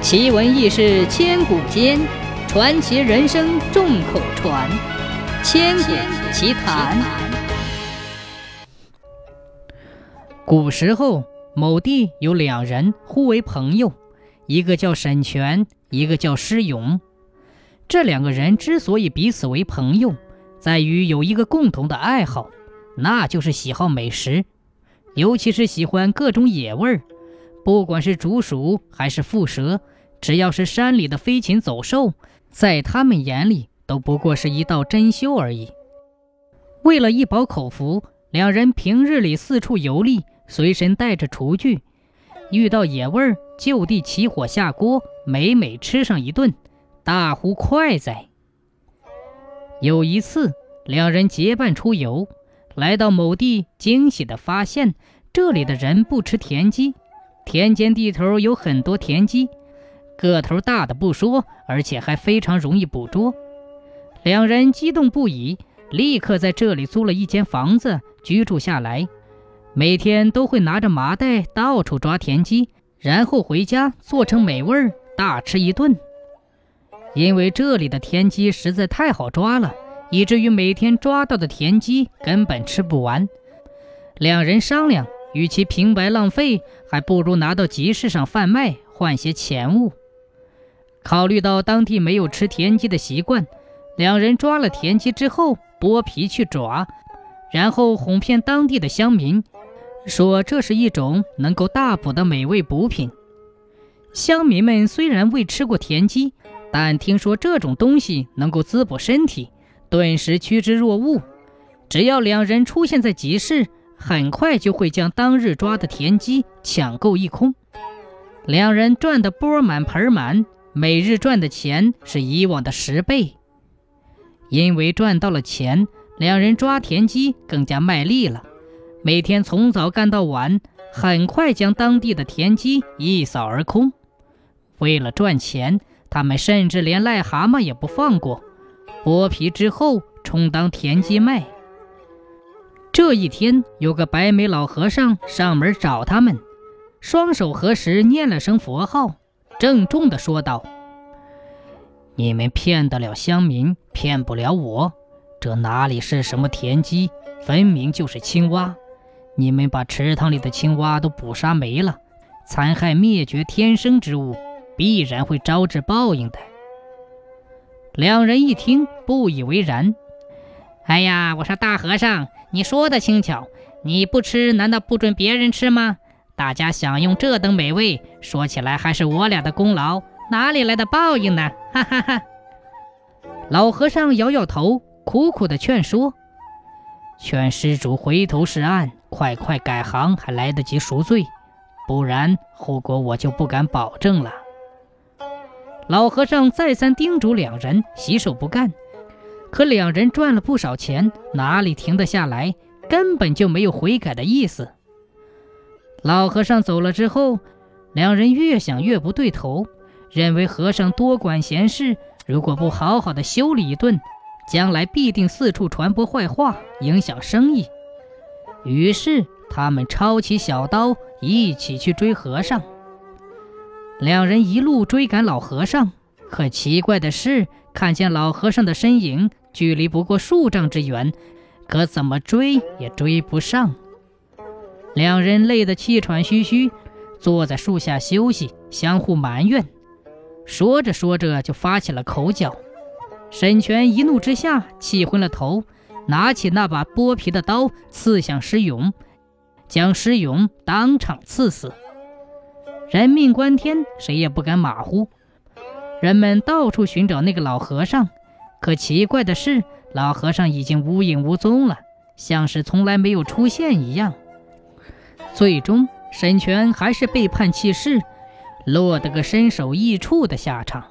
奇闻异事千古间，传奇人生众口传。千古奇谈。古时候，某地有两人互为朋友，一个叫沈泉，一个叫施勇。这两个人之所以彼此为朋友，在于有一个共同的爱好，那就是喜好美食，尤其是喜欢各种野味儿。不管是竹鼠还是蝮蛇，只要是山里的飞禽走兽，在他们眼里都不过是一道珍馐而已。为了一饱口福，两人平日里四处游历，随身带着厨具，遇到野味儿就地起火下锅，美美吃上一顿，大呼快哉！有一次，两人结伴出游，来到某地，惊喜地发现这里的人不吃田鸡。田间地头有很多田鸡，个头大的不说，而且还非常容易捕捉。两人激动不已，立刻在这里租了一间房子居住下来。每天都会拿着麻袋到处抓田鸡，然后回家做成美味儿大吃一顿。因为这里的田鸡实在太好抓了，以至于每天抓到的田鸡根本吃不完。两人商量。与其平白浪费，还不如拿到集市上贩卖，换些钱物。考虑到当地没有吃田鸡的习惯，两人抓了田鸡之后剥皮去爪，然后哄骗当地的乡民，说这是一种能够大补的美味补品。乡民们虽然未吃过田鸡，但听说这种东西能够滋补身体，顿时趋之若鹜。只要两人出现在集市，很快就会将当日抓的田鸡抢购一空，两人赚得钵满盆满，每日赚的钱是以往的十倍。因为赚到了钱，两人抓田鸡更加卖力了，每天从早干到晚，很快将当地的田鸡一扫而空。为了赚钱，他们甚至连癞蛤蟆也不放过，剥皮之后充当田鸡卖。这一天，有个白眉老和尚上门找他们，双手合十，念了声佛号，郑重地说道：“你们骗得了乡民，骗不了我。这哪里是什么田鸡，分明就是青蛙。你们把池塘里的青蛙都捕杀没了，残害灭绝天生之物，必然会招致报应的。”两人一听，不以为然。哎呀，我说大和尚，你说的轻巧，你不吃难道不准别人吃吗？大家享用这等美味，说起来还是我俩的功劳，哪里来的报应呢？哈哈哈！老和尚摇摇头，苦苦的劝说：“劝施主回头是岸，快快改行，还来得及赎罪，不然后果我就不敢保证了。”老和尚再三叮嘱两人，洗手不干。可两人赚了不少钱，哪里停得下来？根本就没有悔改的意思。老和尚走了之后，两人越想越不对头，认为和尚多管闲事，如果不好好的修理一顿，将来必定四处传播坏话，影响生意。于是他们抄起小刀，一起去追和尚。两人一路追赶老和尚，可奇怪的是，看见老和尚的身影。距离不过数丈之远，可怎么追也追不上。两人累得气喘吁吁，坐在树下休息，相互埋怨。说着说着，就发起了口角。沈泉一怒之下，气昏了头，拿起那把剥皮的刀，刺向施勇，将施勇当场刺死。人命关天，谁也不敢马虎。人们到处寻找那个老和尚。可奇怪的是，老和尚已经无影无踪了，像是从来没有出现一样。最终，沈泉还是被判弃市，落得个身首异处的下场。